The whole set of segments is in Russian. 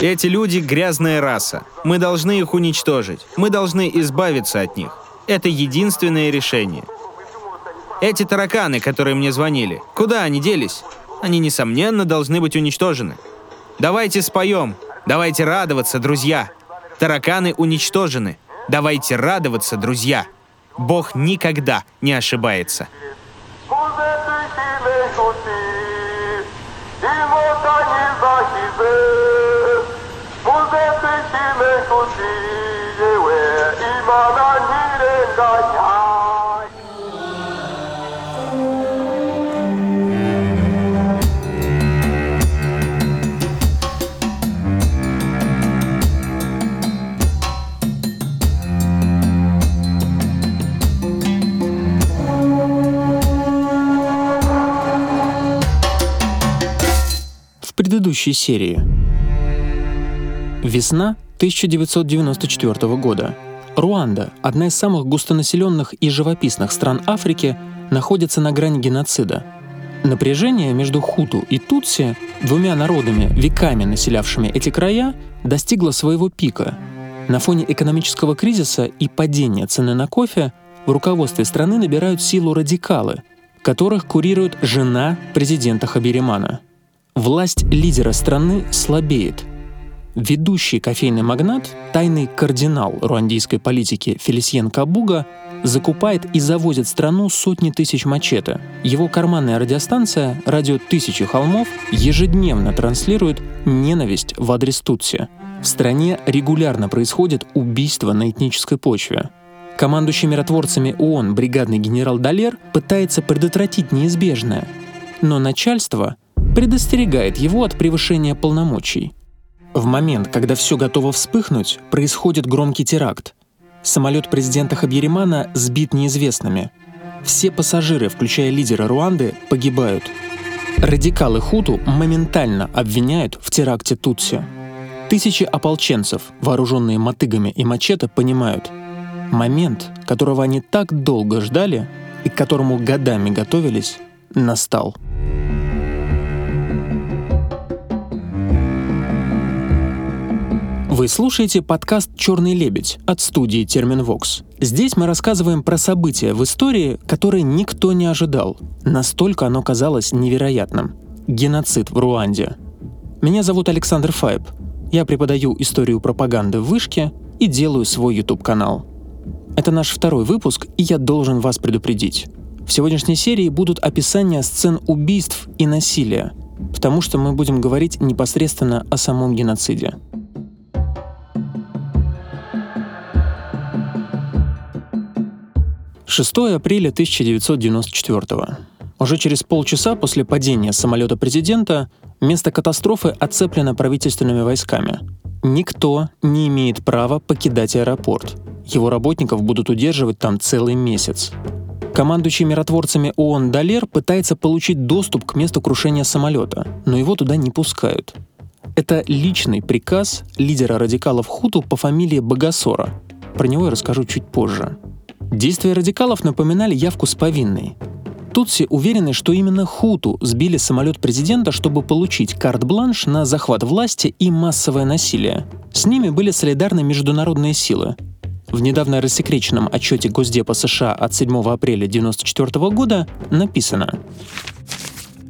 Эти люди — грязная раса. Мы должны их уничтожить. Мы должны избавиться от них. Это единственное решение. Эти тараканы, которые мне звонили, куда они делись? Они, несомненно, должны быть уничтожены. Давайте споем. Давайте радоваться, друзья. Тараканы уничтожены. Давайте радоваться, друзья. Бог никогда не ошибается. Предыдущей серии. Весна 1994 года. Руанда, одна из самых густонаселенных и живописных стран Африки, находится на грани геноцида. Напряжение между хуту и тутси, двумя народами, веками населявшими эти края, достигло своего пика. На фоне экономического кризиса и падения цены на кофе в руководстве страны набирают силу радикалы, которых курирует жена президента Хабиримана – Власть лидера страны слабеет. Ведущий кофейный магнат, тайный кардинал руандийской политики Фелисьен Кабуга закупает и завозит в страну сотни тысяч мачете. Его карманная радиостанция «Радио Тысячи холмов» ежедневно транслирует ненависть в адрес Тутси. В стране регулярно происходит убийство на этнической почве. Командующий миротворцами ООН бригадный генерал Далер пытается предотвратить неизбежное. Но начальство предостерегает его от превышения полномочий. В момент, когда все готово вспыхнуть, происходит громкий теракт. Самолет президента Хабьеримана сбит неизвестными. Все пассажиры, включая лидера Руанды, погибают. Радикалы Хуту моментально обвиняют в теракте Тутси. Тысячи ополченцев, вооруженные мотыгами и мачете, понимают, момент, которого они так долго ждали и к которому годами готовились, настал. Вы слушаете подкаст «Черный лебедь» от студии Терминвокс. Здесь мы рассказываем про события в истории, которые никто не ожидал. Настолько оно казалось невероятным. Геноцид в Руанде. Меня зовут Александр Файб. Я преподаю историю пропаганды в Вышке и делаю свой YouTube-канал. Это наш второй выпуск, и я должен вас предупредить. В сегодняшней серии будут описания сцен убийств и насилия, потому что мы будем говорить непосредственно о самом геноциде. 6 апреля 1994 Уже через полчаса после падения самолета президента место катастрофы оцеплено правительственными войсками. Никто не имеет права покидать аэропорт. Его работников будут удерживать там целый месяц. Командующий миротворцами ООН Далер пытается получить доступ к месту крушения самолета, но его туда не пускают. Это личный приказ лидера радикалов Хуту по фамилии Багасора. Про него я расскажу чуть позже. Действия радикалов напоминали явку с повинной. Тутси уверены, что именно хуту сбили самолет президента, чтобы получить карт-бланш на захват власти и массовое насилие. С ними были солидарны международные силы. В недавно рассекреченном отчете Госдепа США от 7 апреля 1994 года написано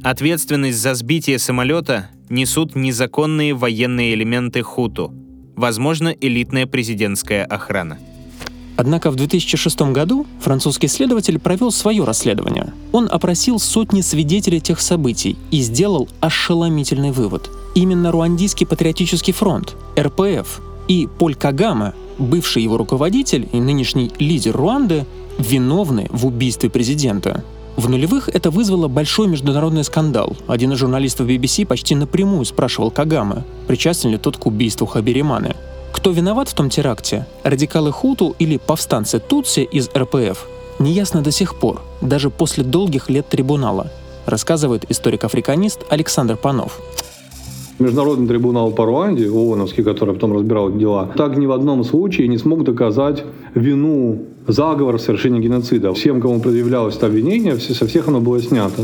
Ответственность за сбитие самолета несут незаконные военные элементы хуту, возможно, элитная президентская охрана. Однако в 2006 году французский следователь провел свое расследование. Он опросил сотни свидетелей тех событий и сделал ошеломительный вывод. Именно Руандийский патриотический фронт, РПФ, и Поль Кагаме, бывший его руководитель и нынешний лидер Руанды, виновны в убийстве президента. В нулевых это вызвало большой международный скандал. Один из журналистов BBC почти напрямую спрашивал Кагаме, причастен ли тот к убийству Хабириманы. Кто виноват в том теракте, радикалы Хуту или повстанцы Тутси из РПФ, неясно до сих пор, даже после долгих лет трибунала, рассказывает историк-африканист Александр Панов. Международный трибунал по Руанде, ООНовский, который потом разбирал дела, так ни в одном случае не смог доказать вину заговора в совершении геноцида. Всем, кому предъявлялось это обвинение, со всех оно было снято.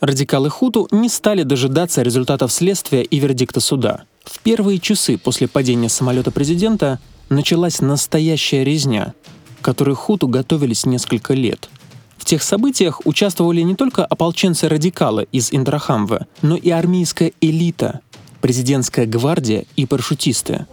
Радикалы Хуту не стали дожидаться результатов следствия и вердикта суда. В первые часы после падения самолета президента началась настоящая резня, которой Хуту готовились несколько лет. В тех событиях участвовали не только ополченцы-радикалы из Индрахамве, но и армейская элита, президентская гвардия и парашютисты.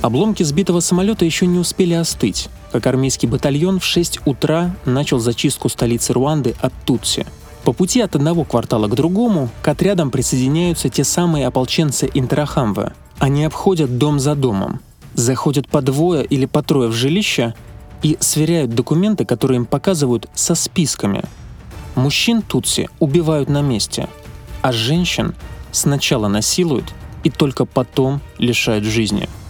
Обломки сбитого самолета еще не успели остыть, как армейский батальон в 6 утра начал зачистку столицы Руанды от Тутси. По пути от одного квартала к другому к отрядам присоединяются те самые ополченцы Интерахамва. Они обходят дом за домом, заходят по двое или по трое в жилище и сверяют документы, которые им показывают со списками. Мужчин Тутси убивают на месте, а женщин сначала насилуют и только потом лишают жизни –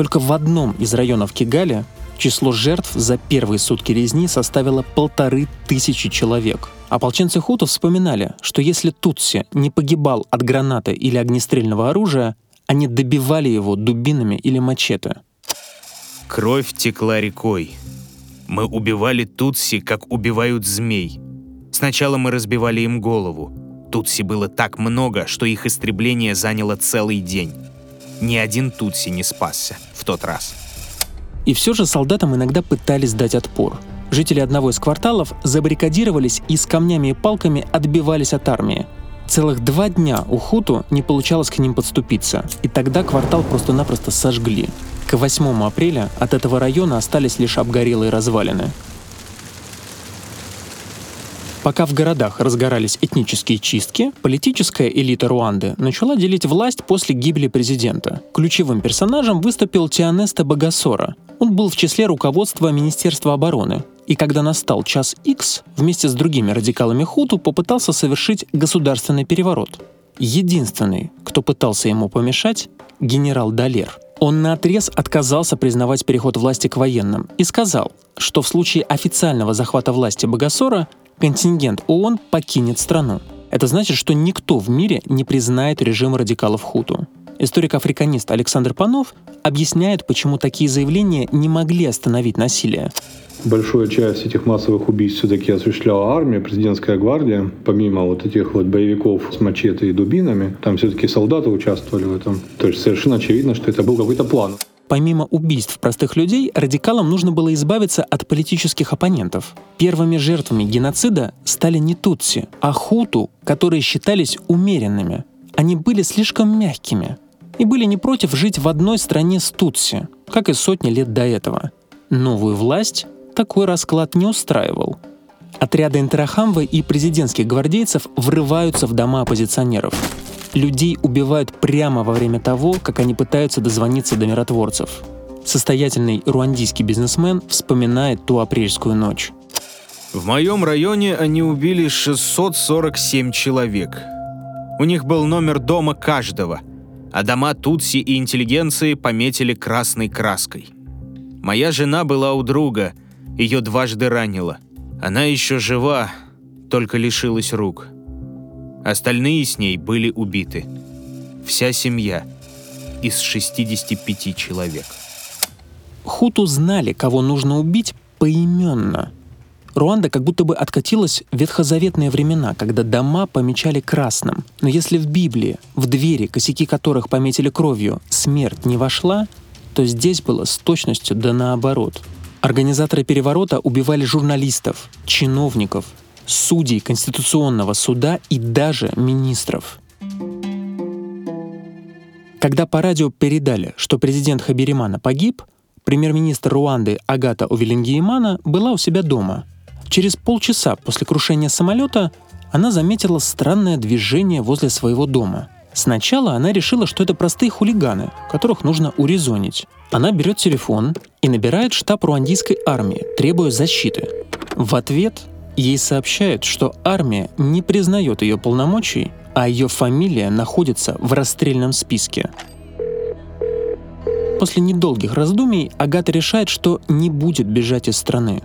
только в одном из районов Кигали число жертв за первые сутки резни составило полторы тысячи человек. Ополченцы Хуту вспоминали, что если Тутси не погибал от гранаты или огнестрельного оружия, они добивали его дубинами или мачете. Кровь текла рекой. Мы убивали Тутси, как убивают змей. Сначала мы разбивали им голову. Тутси было так много, что их истребление заняло целый день. Ни один Тутси не спасся в тот раз. И все же солдатам иногда пытались дать отпор. Жители одного из кварталов забаррикадировались и с камнями и палками отбивались от армии. Целых два дня у Хуту не получалось к ним подступиться, и тогда квартал просто-напросто сожгли. К 8 апреля от этого района остались лишь обгорелые развалины. Пока в городах разгорались этнические чистки, политическая элита Руанды начала делить власть после гибели президента. Ключевым персонажем выступил Тианеста Багасора. Он был в числе руководства Министерства обороны. И когда настал час X, вместе с другими радикалами Хуту попытался совершить государственный переворот. Единственный, кто пытался ему помешать — генерал Далер. Он наотрез отказался признавать переход власти к военным и сказал, что в случае официального захвата власти Багасора контингент ООН покинет страну. Это значит, что никто в мире не признает режим радикалов Хуту. Историк-африканист Александр Панов объясняет, почему такие заявления не могли остановить насилие. Большая часть этих массовых убийств все-таки осуществляла армия, президентская гвардия. Помимо вот этих вот боевиков с мачете и дубинами, там все-таки солдаты участвовали в этом. То есть совершенно очевидно, что это был какой-то план. Помимо убийств простых людей, радикалам нужно было избавиться от политических оппонентов. Первыми жертвами геноцида стали не тутси, а хуту, которые считались умеренными. Они были слишком мягкими и были не против жить в одной стране с тутси, как и сотни лет до этого. Новую власть такой расклад не устраивал. Отряды Интерахамвы и президентских гвардейцев врываются в дома оппозиционеров. Людей убивают прямо во время того, как они пытаются дозвониться до миротворцев. Состоятельный руандийский бизнесмен вспоминает ту апрельскую ночь. В моем районе они убили 647 человек. У них был номер дома каждого, а дома Тутси и интеллигенции пометили красной краской. Моя жена была у друга, ее дважды ранило. Она еще жива, только лишилась рук. Остальные с ней были убиты. Вся семья из 65 человек. Хуту знали, кого нужно убить поименно. Руанда как будто бы откатилась в ветхозаветные времена, когда дома помечали красным. Но если в Библии, в двери, косяки которых пометили кровью, смерть не вошла, то здесь было с точностью да наоборот. Организаторы переворота убивали журналистов, чиновников, судей Конституционного суда и даже министров. Когда по радио передали, что президент Хабиримана погиб, премьер-министр Руанды Агата Увелингиимана была у себя дома. Через полчаса после крушения самолета она заметила странное движение возле своего дома. Сначала она решила, что это простые хулиганы, которых нужно урезонить. Она берет телефон и набирает штаб руандийской армии, требуя защиты. В ответ Ей сообщают, что армия не признает ее полномочий, а ее фамилия находится в расстрельном списке. После недолгих раздумий Агата решает, что не будет бежать из страны.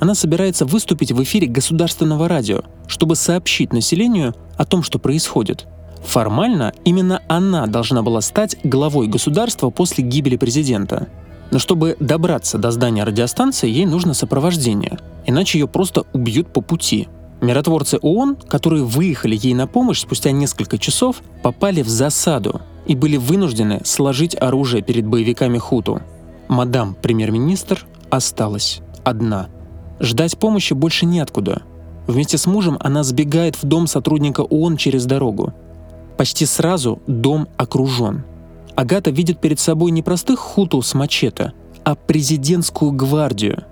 Она собирается выступить в эфире государственного радио, чтобы сообщить населению о том, что происходит. Формально именно она должна была стать главой государства после гибели президента – Но чтобы добраться до здания радиостанции, ей нужно сопровождение, иначе ее просто убьют по пути. Миротворцы ООН, которые выехали ей на помощь спустя несколько часов, попали в засаду и были вынуждены сложить оружие перед боевиками Хуту. Мадам премьер-министр осталась одна. Ждать помощи больше неоткуда. Вместе с мужем она сбегает в дом сотрудника ООН через дорогу. Почти сразу дом окружен. Агата видит перед собой не простых хуту с мачете, а президентскую гвардию.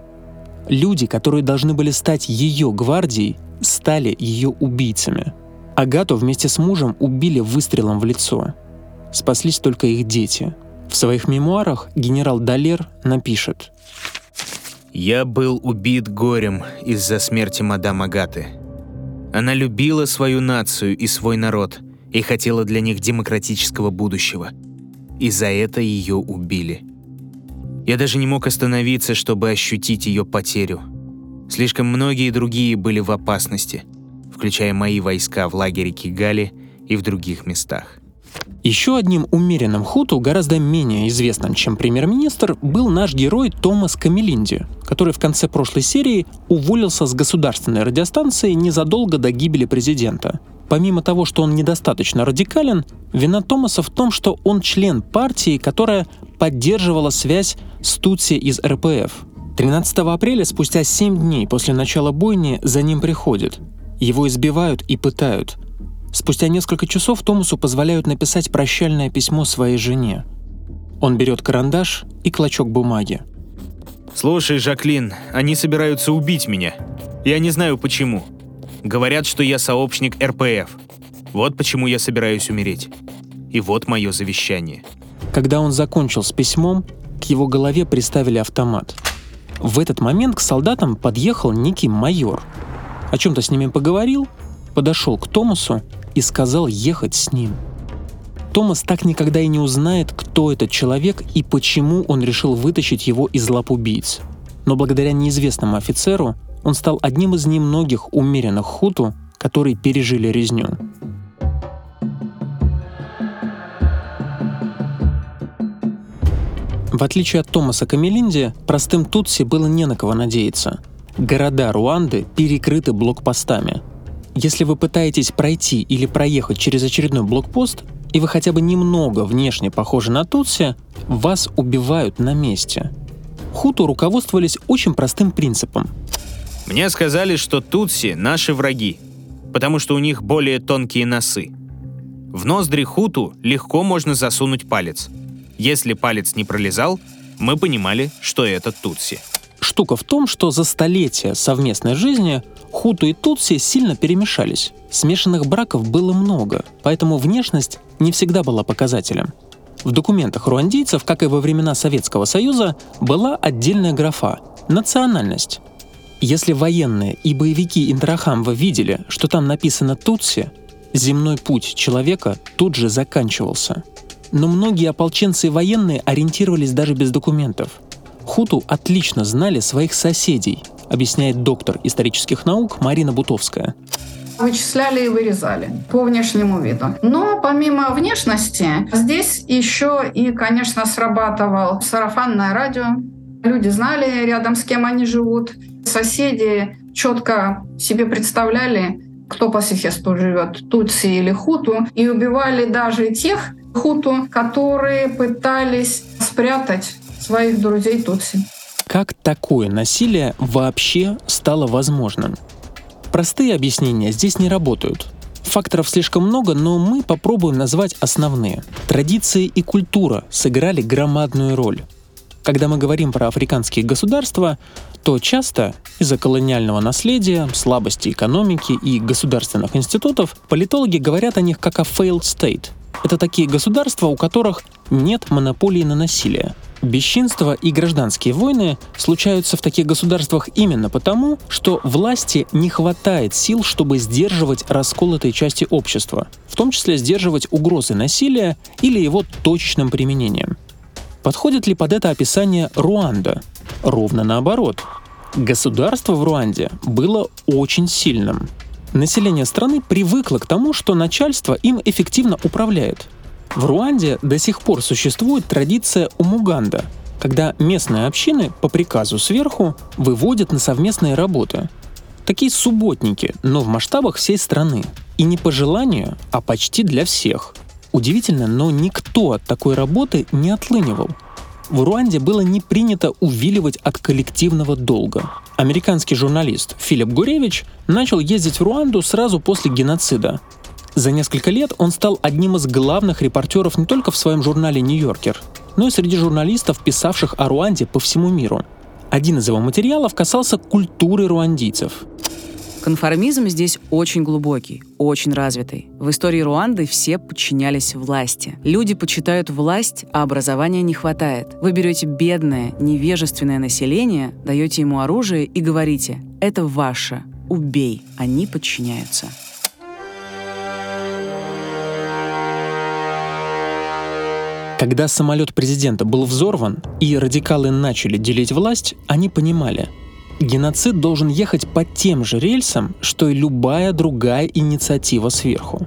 Люди, которые должны были стать ее гвардией, стали ее убийцами. Агату вместе с мужем убили выстрелом в лицо. Спаслись только их дети. В своих мемуарах генерал Далер напишет «Я был убит горем из-за смерти мадам Агаты. Она любила свою нацию и свой народ и хотела для них демократического будущего. И за это ее убили. Я даже не мог остановиться, чтобы ощутить ее потерю – Слишком многие другие были в опасности, включая мои войска в лагере Кигали и в других местах. Еще одним умеренным хуту, гораздо менее известным, чем премьер-министр, был наш герой Томас Камелинди, который в конце прошлой серии уволился с государственной радиостанции незадолго до гибели президента. Помимо того, что он недостаточно радикален, вина Томаса в том, что он член партии, которая поддерживала связь с Тутси из РПФ – 13 апреля, спустя 7 дней после начала бойни, за ним приходят. Его избивают и пытают. Спустя несколько часов Томасу позволяют написать прощальное письмо своей жене. Он берет карандаш и клочок бумаги. «Слушай, Жаклин, они собираются убить меня. Я не знаю почему. Говорят, что я сообщник РПФ. Вот почему я собираюсь умереть. И вот мое завещание». Когда он закончил с письмом, к его голове приставили автомат – в этот момент к солдатам подъехал некий майор. О чем-то с ними поговорил, подошел к Томасу и сказал ехать с ним. Томас так никогда и не узнает, кто этот человек и почему он решил вытащить его из лап убийц. Но благодаря неизвестному офицеру он стал одним из немногих умеренных хуту, которые пережили резню. В отличие от Томаса Камелинди, простым Тутси было не на кого надеяться. Города Руанды перекрыты блокпостами. Если вы пытаетесь пройти или проехать через очередной блокпост, и вы хотя бы немного внешне похожи на Тутси, вас убивают на месте. Хуту руководствовались очень простым принципом. Мне сказали, что Тутси — наши враги, потому что у них более тонкие носы. В ноздри Хуту легко можно засунуть палец — если палец не пролезал, мы понимали, что это Тутси. Штука в том, что за столетия совместной жизни Хуту и Тутси сильно перемешались. Смешанных браков было много, поэтому внешность не всегда была показателем. В документах руандийцев, как и во времена Советского Союза, была отдельная графа – национальность. Если военные и боевики Интрахамва видели, что там написано «Тутси», земной путь человека тут же заканчивался – но многие ополченцы и военные ориентировались даже без документов. Хуту отлично знали своих соседей, объясняет доктор исторических наук Марина Бутовская. Вычисляли и вырезали по внешнему виду. Но помимо внешности, здесь еще и, конечно, срабатывал сарафанное радио. Люди знали рядом с кем они живут. Соседи четко себе представляли, кто по соседству живет, Тутси или Хуту, и убивали даже тех, хуту, которые пытались спрятать своих друзей Тутси. Как такое насилие вообще стало возможным? Простые объяснения здесь не работают. Факторов слишком много, но мы попробуем назвать основные. Традиции и культура сыграли громадную роль. Когда мы говорим про африканские государства, то часто из-за колониального наследия, слабости экономики и государственных институтов политологи говорят о них как о failed state – это такие государства, у которых нет монополии на насилие. Бесчинство и гражданские войны случаются в таких государствах именно потому, что власти не хватает сил, чтобы сдерживать расколотые части общества, в том числе сдерживать угрозы насилия или его точечным применением. Подходит ли под это описание Руанда? Ровно наоборот. Государство в Руанде было очень сильным. Население страны привыкло к тому, что начальство им эффективно управляет. В Руанде до сих пор существует традиция умуганда, когда местные общины по приказу сверху выводят на совместные работы. Такие субботники, но в масштабах всей страны. И не по желанию, а почти для всех. Удивительно, но никто от такой работы не отлынивал. В Руанде было не принято увиливать от коллективного долга. Американский журналист Филипп Гуревич начал ездить в Руанду сразу после геноцида. За несколько лет он стал одним из главных репортеров не только в своем журнале «Нью-Йоркер», но и среди журналистов, писавших о Руанде по всему миру. Один из его материалов касался культуры руандийцев. Конформизм здесь очень глубокий, очень развитый. В истории Руанды все подчинялись власти. Люди почитают власть, а образования не хватает. Вы берете бедное, невежественное население, даете ему оружие и говорите «это ваше, убей, они подчиняются». Когда самолет президента был взорван и радикалы начали делить власть, они понимали, геноцид должен ехать по тем же рельсам, что и любая другая инициатива сверху.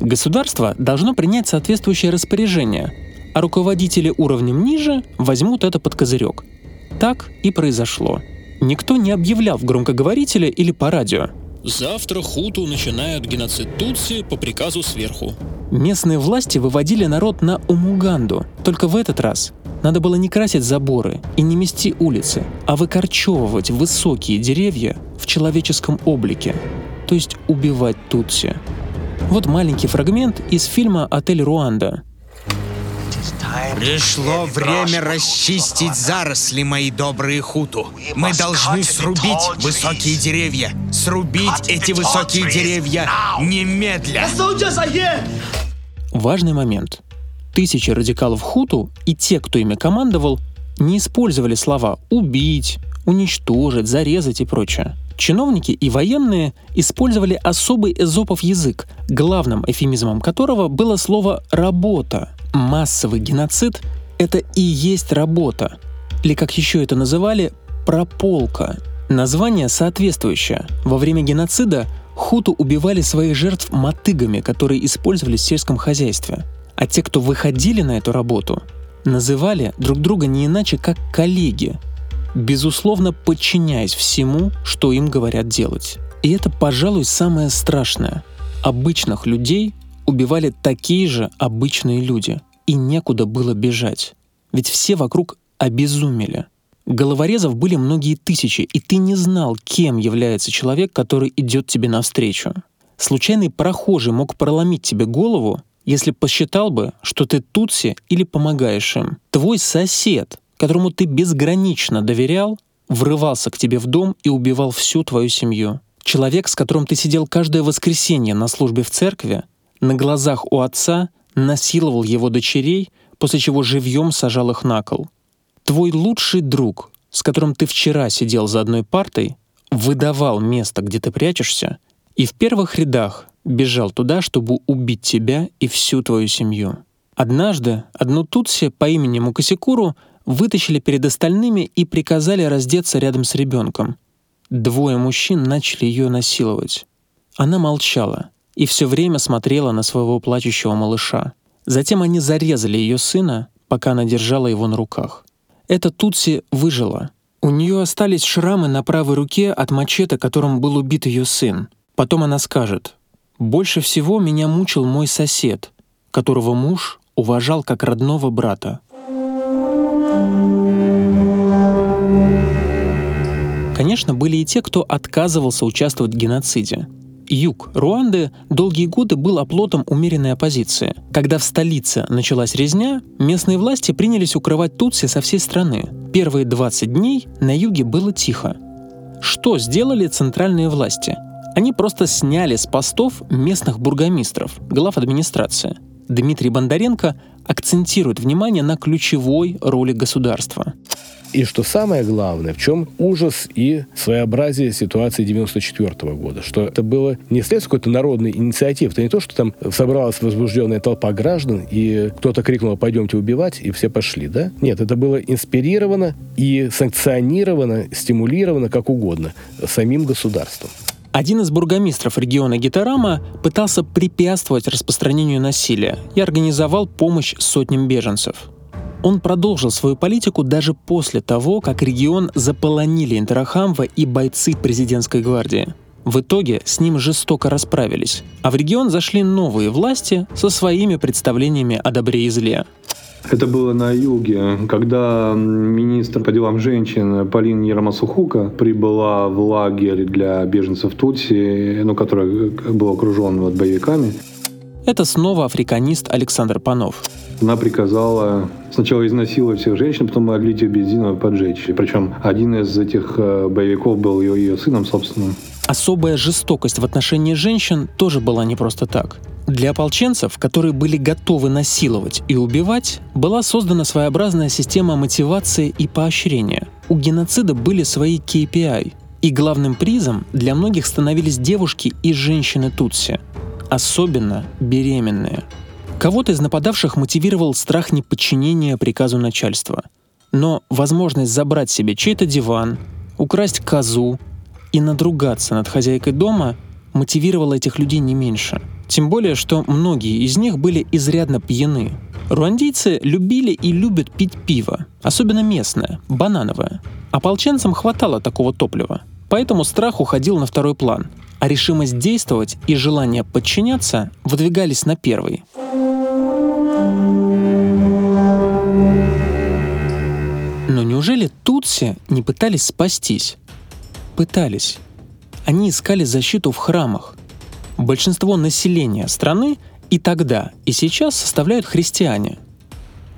Государство должно принять соответствующее распоряжение, а руководители уровнем ниже возьмут это под козырек. Так и произошло. Никто не объявлял в громкоговорителе или по радио – Завтра хуту начинают геноцид Тутси по приказу сверху. Местные власти выводили народ на Умуганду. Только в этот раз надо было не красить заборы и не мести улицы, а выкорчевывать высокие деревья в человеческом облике, то есть убивать Тутси. Вот маленький фрагмент из фильма «Отель Руанда», Пришло время расчистить заросли, мои добрые хуту. Мы должны срубить высокие деревья. Срубить эти высокие деревья немедля. Важный момент. Тысячи радикалов хуту и те, кто ими командовал, не использовали слова «убить», «уничтожить», «зарезать» и прочее. Чиновники и военные использовали особый эзопов язык, главным эфемизмом которого было слово «работа», Массовый геноцид — это и есть работа, или как еще это называли, прополка. Название соответствующее. Во время геноцида хуту убивали своих жертв мотыгами, которые использовались в сельском хозяйстве. А те, кто выходили на эту работу, называли друг друга не иначе, как коллеги, безусловно подчиняясь всему, что им говорят делать. И это, пожалуй, самое страшное. Обычных людей убивали такие же обычные люди, и некуда было бежать. Ведь все вокруг обезумели. Головорезов были многие тысячи, и ты не знал, кем является человек, который идет тебе навстречу. Случайный прохожий мог проломить тебе голову, если посчитал бы, что ты тутси или помогаешь им. Твой сосед, которому ты безгранично доверял, врывался к тебе в дом и убивал всю твою семью. Человек, с которым ты сидел каждое воскресенье на службе в церкви, на глазах у отца насиловал его дочерей, после чего живьем сажал их на кол. Твой лучший друг, с которым ты вчера сидел за одной партой, выдавал место, где ты прячешься, и в первых рядах бежал туда, чтобы убить тебя и всю твою семью. Однажды одну Тутси по имени Мукасикуру вытащили перед остальными и приказали раздеться рядом с ребенком. Двое мужчин начали ее насиловать. Она молчала, и все время смотрела на своего плачущего малыша. Затем они зарезали ее сына, пока она держала его на руках. Эта Тутси выжила. У нее остались шрамы на правой руке от мачете, которым был убит ее сын. Потом она скажет, «Больше всего меня мучил мой сосед, которого муж уважал как родного брата». Конечно, были и те, кто отказывался участвовать в геноциде — Юг Руанды долгие годы был оплотом умеренной оппозиции. Когда в столице началась резня, местные власти принялись укрывать Тутси со всей страны. Первые 20 дней на юге было тихо. Что сделали центральные власти? Они просто сняли с постов местных бургомистров, глав администрации. Дмитрий Бондаренко акцентирует внимание на ключевой роли государства. И что самое главное, в чем ужас и своеобразие ситуации 94 года, что это было не следствие какой-то народной инициативы, это не то, что там собралась возбужденная толпа граждан, и кто-то крикнул «пойдемте убивать», и все пошли, да? Нет, это было инспирировано и санкционировано, стимулировано, как угодно, самим государством. Один из бургомистров региона Гитарама пытался препятствовать распространению насилия и организовал помощь сотням беженцев. Он продолжил свою политику даже после того, как регион заполонили Интерахамва и бойцы президентской гвардии. В итоге с ним жестоко расправились, а в регион зашли новые власти со своими представлениями о добре и зле. Это было на юге, когда министр по делам женщин Полина Ярамасухука прибыла в лагерь для беженцев Тутси, ну, который был окружен вот боевиками. Это снова африканист Александр Панов. Она приказала сначала изнасиловать всех женщин, потом отлить их бензином и поджечь. Причем один из этих э, боевиков был ее, ее сыном собственным. Особая жестокость в отношении женщин тоже была не просто так. Для ополченцев, которые были готовы насиловать и убивать, была создана своеобразная система мотивации и поощрения. У геноцида были свои KPI, и главным призом для многих становились девушки и женщины Тутси, особенно беременные. Кого-то из нападавших мотивировал страх неподчинения приказу начальства. Но возможность забрать себе чей-то диван, украсть козу и надругаться над хозяйкой дома мотивировала этих людей не меньше – тем более, что многие из них были изрядно пьяны. Руандийцы любили и любят пить пиво, особенно местное, банановое. Ополченцам хватало такого топлива, поэтому страх уходил на второй план, а решимость действовать и желание подчиняться выдвигались на первый. Но неужели тутси не пытались спастись? Пытались. Они искали защиту в храмах, большинство населения страны и тогда, и сейчас составляют христиане.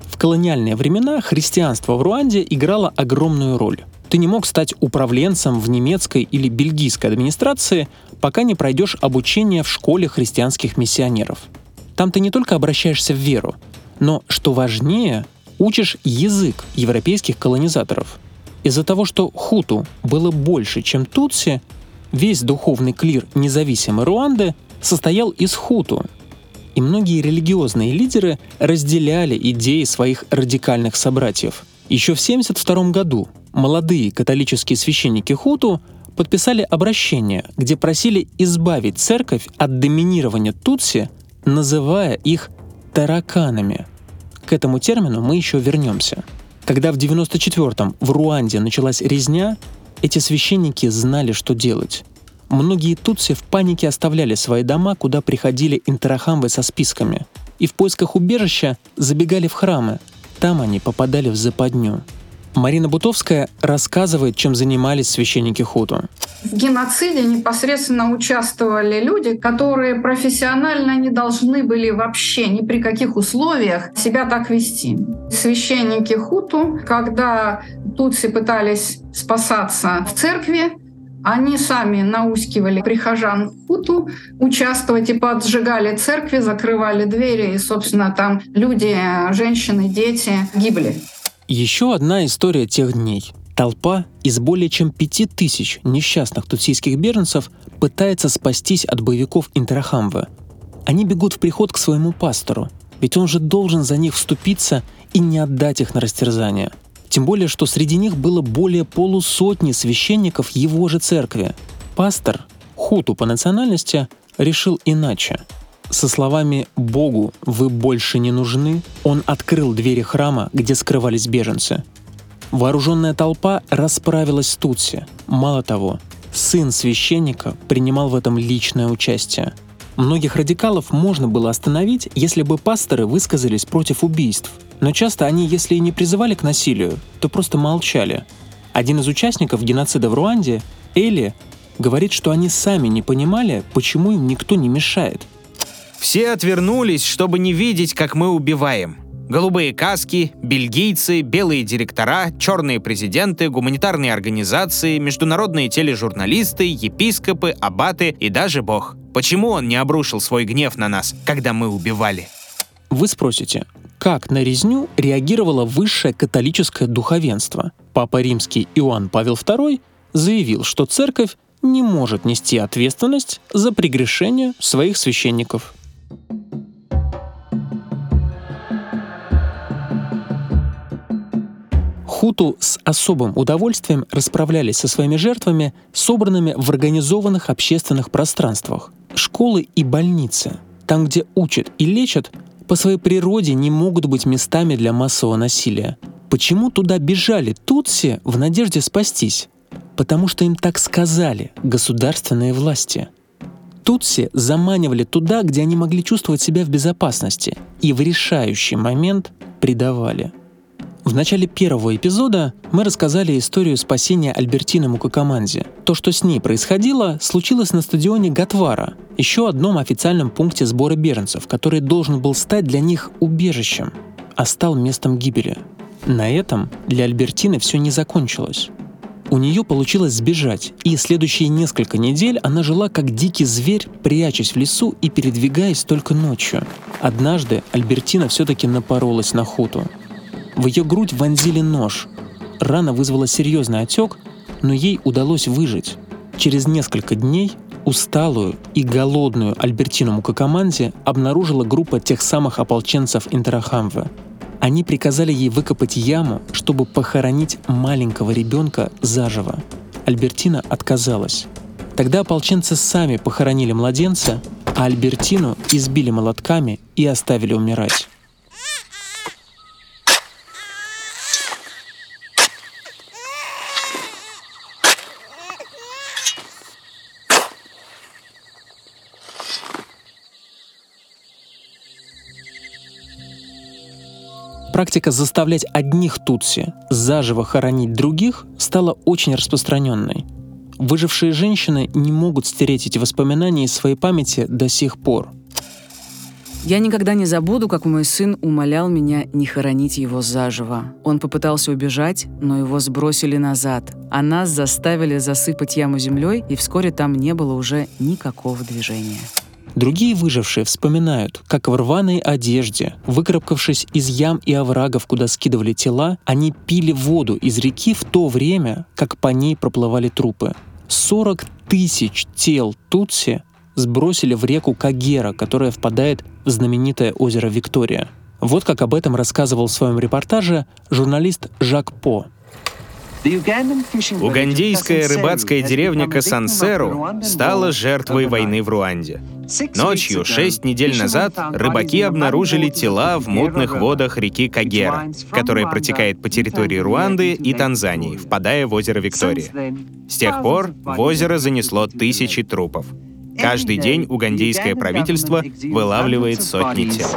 В колониальные времена христианство в Руанде играло огромную роль. Ты не мог стать управленцем в немецкой или бельгийской администрации, пока не пройдешь обучение в школе христианских миссионеров. Там ты не только обращаешься в веру, но, что важнее, учишь язык европейских колонизаторов. Из-за того, что хуту было больше, чем тутси, Весь духовный клир независимой Руанды состоял из хуту, и многие религиозные лидеры разделяли идеи своих радикальных собратьев. Еще в 1972 году молодые католические священники хуту подписали обращение, где просили избавить церковь от доминирования тутси, называя их тараканами. К этому термину мы еще вернемся. Когда в 94-м в Руанде началась резня, эти священники знали, что делать. Многие тутси в панике оставляли свои дома, куда приходили интерахамвы со списками, и в поисках убежища забегали в храмы. Там они попадали в западню. Марина Бутовская рассказывает, чем занимались священники Хуту. В геноциде непосредственно участвовали люди, которые профессионально не должны были вообще ни при каких условиях себя так вести. Священники Хуту, когда тутси пытались спасаться в церкви, они сами наускивали прихожан Хуту участвовать и поджигали церкви, закрывали двери, и, собственно, там люди, женщины, дети гибли. Еще одна история тех дней. Толпа из более чем пяти тысяч несчастных тутсийских беженцев пытается спастись от боевиков Интерахамвы. Они бегут в приход к своему пастору, ведь он же должен за них вступиться и не отдать их на растерзание. Тем более, что среди них было более полусотни священников его же церкви. Пастор, хуту по национальности, решил иначе – со словами «Богу вы больше не нужны» он открыл двери храма, где скрывались беженцы. Вооруженная толпа расправилась с Тутси. Мало того, сын священника принимал в этом личное участие. Многих радикалов можно было остановить, если бы пасторы высказались против убийств. Но часто они, если и не призывали к насилию, то просто молчали. Один из участников геноцида в Руанде, Эли, говорит, что они сами не понимали, почему им никто не мешает – все отвернулись, чтобы не видеть, как мы убиваем. Голубые каски, бельгийцы, белые директора, черные президенты, гуманитарные организации, международные тележурналисты, епископы, аббаты и даже Бог. Почему он не обрушил свой гнев на нас, когда мы убивали? Вы спросите, как на резню реагировало высшее католическое духовенство? Папа римский Иоанн Павел II заявил, что церковь не может нести ответственность за прегрешение своих священников. Хуту с особым удовольствием расправлялись со своими жертвами, собранными в организованных общественных пространствах. Школы и больницы, там, где учат и лечат, по своей природе не могут быть местами для массового насилия. Почему туда бежали тутси в надежде спастись? Потому что им так сказали государственные власти. Тутси заманивали туда, где они могли чувствовать себя в безопасности, и в решающий момент предавали. В начале первого эпизода мы рассказали историю спасения Альбертины Мукакаманзи. То, что с ней происходило, случилось на стадионе Гатвара, еще одном официальном пункте сбора беженцев, который должен был стать для них убежищем, а стал местом гибели. На этом для Альбертины все не закончилось. У нее получилось сбежать, и следующие несколько недель она жила как дикий зверь, прячась в лесу и передвигаясь только ночью. Однажды Альбертина все-таки напоролась на хуту. В ее грудь вонзили нож. Рана вызвала серьезный отек, но ей удалось выжить. Через несколько дней усталую и голодную Альбертину Мукакаманзи обнаружила группа тех самых ополченцев Интерахамве. Они приказали ей выкопать яму, чтобы похоронить маленького ребенка заживо. Альбертина отказалась. Тогда ополченцы сами похоронили младенца, а Альбертину избили молотками и оставили умирать. Практика заставлять одних тутси заживо хоронить других стала очень распространенной. Выжившие женщины не могут стереть эти воспоминания из своей памяти до сих пор. Я никогда не забуду, как мой сын умолял меня не хоронить его заживо. Он попытался убежать, но его сбросили назад, а нас заставили засыпать яму землей, и вскоре там не было уже никакого движения. Другие выжившие вспоминают, как в рваной одежде, выкарабкавшись из ям и оврагов, куда скидывали тела, они пили воду из реки в то время, как по ней проплывали трупы. 40 тысяч тел Тутси сбросили в реку Кагера, которая впадает в знаменитое озеро Виктория. Вот как об этом рассказывал в своем репортаже журналист Жак По. Угандийская рыбацкая деревня Касансеру стала жертвой войны в Руанде. Ночью, шесть недель назад, рыбаки обнаружили тела в мутных водах реки Кагера, которая протекает по территории Руанды и Танзании, впадая в озеро Виктория. С тех пор в озеро занесло тысячи трупов. Каждый день угандийское правительство вылавливает сотни тел.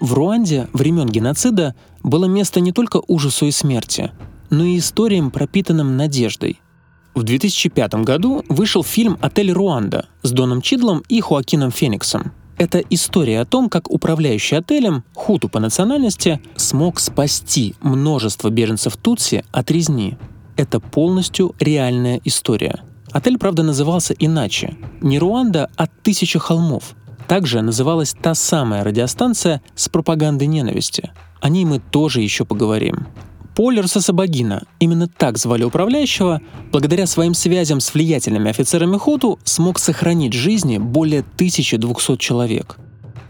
В Руанде времен геноцида было место не только ужасу и смерти, но и историям, пропитанным надеждой. В 2005 году вышел фильм «Отель Руанда» с Доном Чидлом и Хоакином Фениксом. Это история о том, как управляющий отелем, хуту по национальности, смог спасти множество беженцев Тутси от резни. Это полностью реальная история. Отель, правда, назывался иначе. Не Руанда, а «Тысяча холмов». Также называлась та самая радиостанция с пропагандой ненависти. О ней мы тоже еще поговорим. Полер Сасабагина, именно так звали управляющего, благодаря своим связям с влиятельными офицерами Хуту смог сохранить жизни более 1200 человек.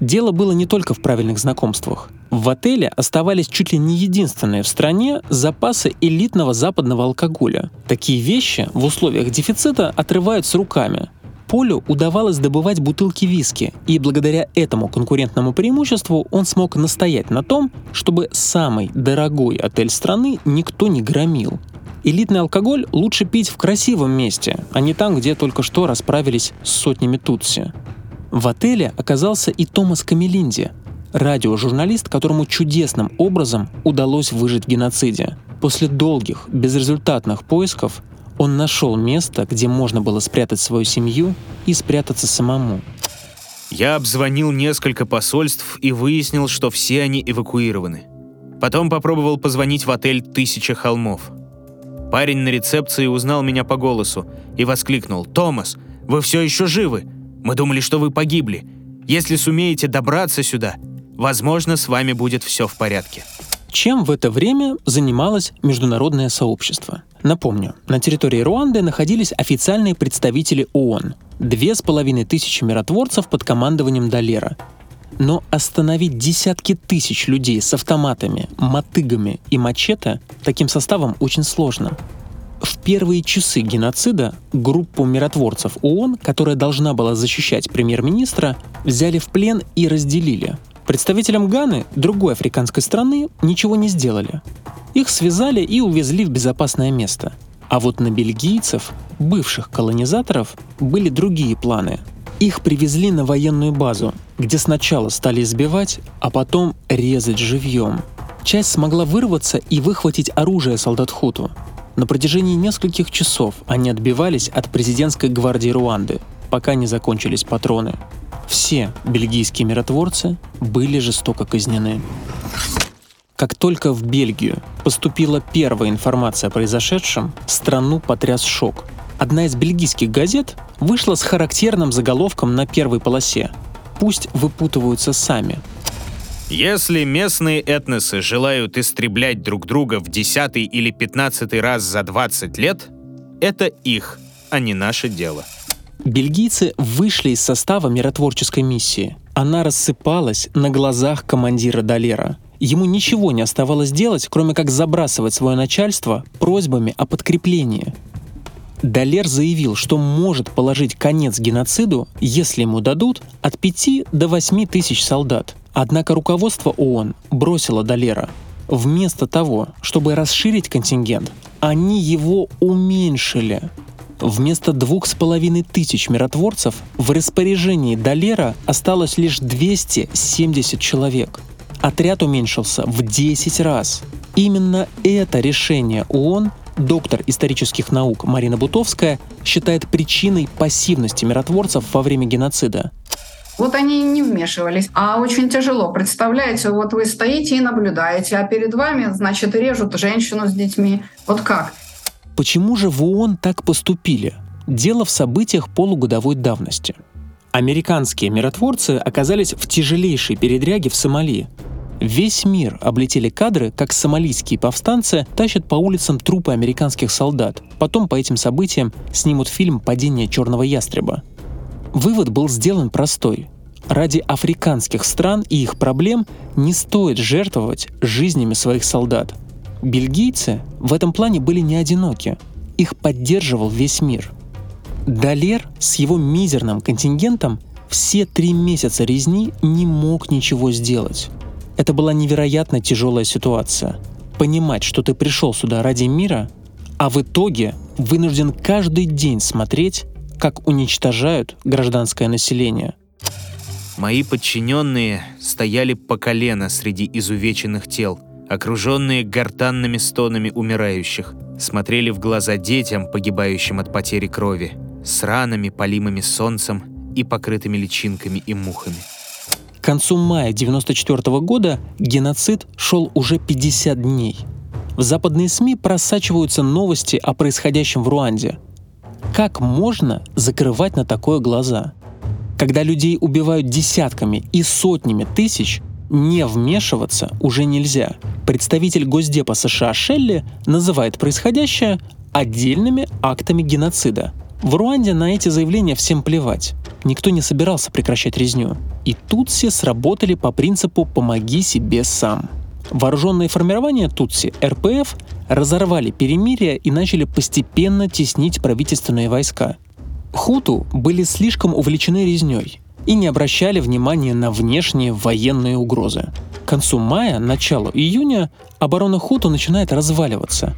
Дело было не только в правильных знакомствах. В отеле оставались чуть ли не единственные в стране запасы элитного западного алкоголя. Такие вещи в условиях дефицита отрывают с руками, Полю удавалось добывать бутылки виски, и благодаря этому конкурентному преимуществу он смог настоять на том, чтобы самый дорогой отель страны никто не громил. Элитный алкоголь лучше пить в красивом месте, а не там, где только что расправились с сотнями тутси. В отеле оказался и Томас Камелинди, радиожурналист, которому чудесным образом удалось выжить в геноциде. После долгих, безрезультатных поисков он нашел место, где можно было спрятать свою семью и спрятаться самому. Я обзвонил несколько посольств и выяснил, что все они эвакуированы. Потом попробовал позвонить в отель «Тысяча холмов». Парень на рецепции узнал меня по голосу и воскликнул «Томас, вы все еще живы? Мы думали, что вы погибли. Если сумеете добраться сюда, возможно, с вами будет все в порядке». Чем в это время занималось международное сообщество? Напомню, на территории Руанды находились официальные представители ООН, две с половиной тысячи миротворцев под командованием Далера. Но остановить десятки тысяч людей с автоматами, мотыгами и мачете таким составом очень сложно. В первые часы геноцида группу миротворцев ООН, которая должна была защищать премьер-министра, взяли в плен и разделили. Представителям Ганы, другой африканской страны, ничего не сделали. Их связали и увезли в безопасное место. А вот на бельгийцев, бывших колонизаторов, были другие планы. Их привезли на военную базу, где сначала стали избивать, а потом резать живьем. Часть смогла вырваться и выхватить оружие солдат Хуту. На протяжении нескольких часов они отбивались от президентской гвардии Руанды, пока не закончились патроны. Все бельгийские миротворцы были жестоко казнены. Как только в Бельгию поступила первая информация о произошедшем, страну потряс шок. Одна из бельгийских газет вышла с характерным заголовком на первой полосе «Пусть выпутываются сами». Если местные этносы желают истреблять друг друга в десятый или пятнадцатый раз за 20 лет, это их, а не наше дело. Бельгийцы вышли из состава миротворческой миссии. Она рассыпалась на глазах командира Далера. Ему ничего не оставалось делать, кроме как забрасывать свое начальство просьбами о подкреплении. Далер заявил, что может положить конец геноциду, если ему дадут от 5 до 8 тысяч солдат. Однако руководство ООН бросило Далера. Вместо того, чтобы расширить контингент, они его уменьшили. Вместо двух с половиной тысяч миротворцев в распоряжении Далера осталось лишь 270 человек. Отряд уменьшился в 10 раз. Именно это решение ООН доктор исторических наук Марина Бутовская считает причиной пассивности миротворцев во время геноцида. Вот они не вмешивались. А очень тяжело. Представляете, вот вы стоите и наблюдаете, а перед вами, значит, режут женщину с детьми. Вот как? Почему же в ООН так поступили? Дело в событиях полугодовой давности. Американские миротворцы оказались в тяжелейшей передряге в Сомали. Весь мир облетели кадры, как сомалийские повстанцы тащат по улицам трупы американских солдат. Потом по этим событиям снимут фильм «Падение черного ястреба». Вывод был сделан простой. Ради африканских стран и их проблем не стоит жертвовать жизнями своих солдат – Бельгийцы в этом плане были не одиноки. Их поддерживал весь мир. Далер с его мизерным контингентом все три месяца резни не мог ничего сделать. Это была невероятно тяжелая ситуация. Понимать, что ты пришел сюда ради мира, а в итоге вынужден каждый день смотреть, как уничтожают гражданское население. Мои подчиненные стояли по колено среди изувеченных тел – окруженные гортанными стонами умирающих, смотрели в глаза детям, погибающим от потери крови, с ранами, полимыми солнцем и покрытыми личинками и мухами. К концу мая 1994 года геноцид шел уже 50 дней. В западные СМИ просачиваются новости о происходящем в Руанде. Как можно закрывать на такое глаза? Когда людей убивают десятками и сотнями тысяч, не вмешиваться уже нельзя. Представитель Госдепа США Шелли называет происходящее отдельными актами геноцида. В Руанде на эти заявления всем плевать. Никто не собирался прекращать резню. И Тутси сработали по принципу «помоги себе сам». Вооруженные формирования Тутси, РПФ, разорвали перемирие и начали постепенно теснить правительственные войска. Хуту были слишком увлечены резней и не обращали внимания на внешние военные угрозы. К концу мая, началу июня оборона Хуту начинает разваливаться.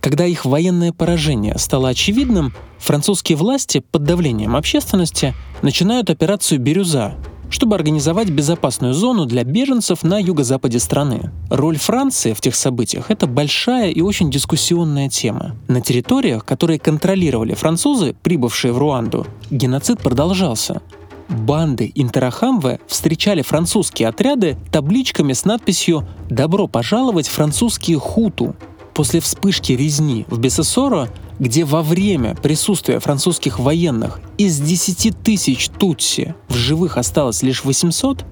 Когда их военное поражение стало очевидным, французские власти под давлением общественности начинают операцию «Бирюза», чтобы организовать безопасную зону для беженцев на юго-западе страны. Роль Франции в тех событиях — это большая и очень дискуссионная тема. На территориях, которые контролировали французы, прибывшие в Руанду, геноцид продолжался — банды Интерахамве встречали французские отряды табличками с надписью «Добро пожаловать, французские хуту». После вспышки резни в Бесесоро, где во время присутствия французских военных из 10 тысяч тутси в живых осталось лишь 800,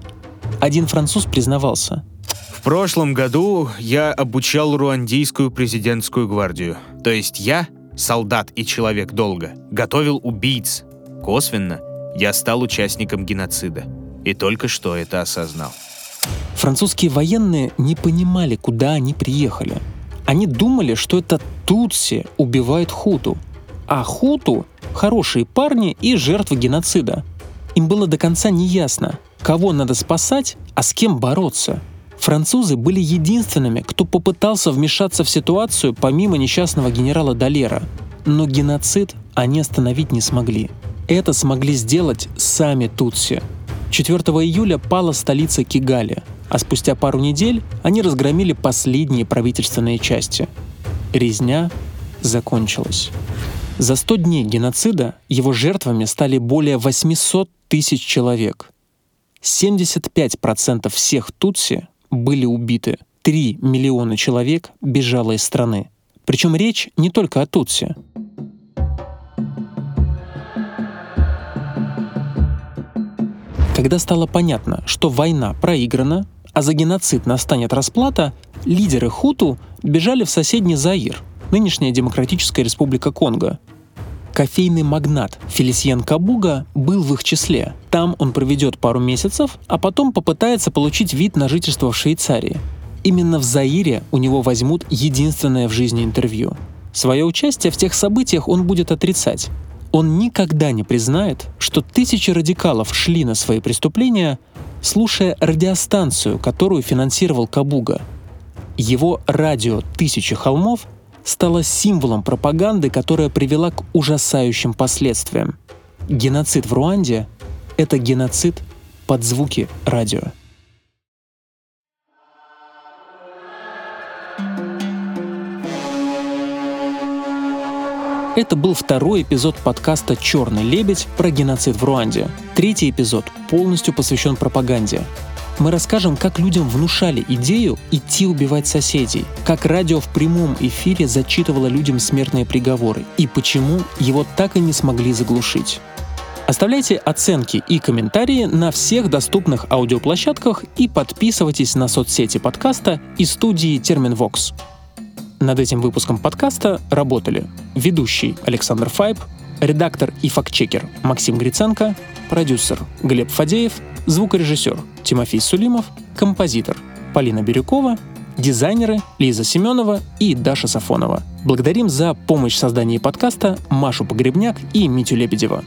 один француз признавался. В прошлом году я обучал руандийскую президентскую гвардию. То есть я, солдат и человек долго, готовил убийц. Косвенно я стал участником геноцида. И только что это осознал. Французские военные не понимали, куда они приехали. Они думали, что это тутси убивает хуту, а хуту — хорошие парни и жертвы геноцида. Им было до конца неясно, кого надо спасать, а с кем бороться. Французы были единственными, кто попытался вмешаться в ситуацию помимо несчастного генерала Далера. Но геноцид они остановить не смогли. Это смогли сделать сами Тутси. 4 июля пала столица Кигали, а спустя пару недель они разгромили последние правительственные части. Резня закончилась. За 100 дней геноцида его жертвами стали более 800 тысяч человек. 75% всех Тутси были убиты. 3 миллиона человек бежало из страны. Причем речь не только о Тутси. Когда стало понятно, что война проиграна, а за геноцид настанет расплата, лидеры хуту бежали в соседний Заир, нынешняя Демократическая Республика Конго. Кофейный магнат Фелисьен Кабуга был в их числе. Там он проведет пару месяцев, а потом попытается получить вид на жительство в Швейцарии. Именно в Заире у него возьмут единственное в жизни интервью. Свое участие в тех событиях он будет отрицать. Он никогда не признает, что тысячи радикалов шли на свои преступления, слушая радиостанцию, которую финансировал Кабуга. Его радио «Тысячи холмов» стало символом пропаганды, которая привела к ужасающим последствиям. Геноцид в Руанде — это геноцид под звуки радио. Это был второй эпизод подкаста «Черный лебедь» про геноцид в Руанде. Третий эпизод полностью посвящен пропаганде. Мы расскажем, как людям внушали идею идти убивать соседей, как радио в прямом эфире зачитывало людям смертные приговоры и почему его так и не смогли заглушить. Оставляйте оценки и комментарии на всех доступных аудиоплощадках и подписывайтесь на соцсети подкаста и студии Терминвокс. Над этим выпуском подкаста работали ведущий Александр Файб, редактор и фактчекер Максим Гриценко, продюсер Глеб Фадеев, звукорежиссер Тимофей Сулимов, композитор Полина Бирюкова, дизайнеры Лиза Семенова и Даша Сафонова. Благодарим за помощь в создании подкаста Машу Погребняк и Митю Лебедева.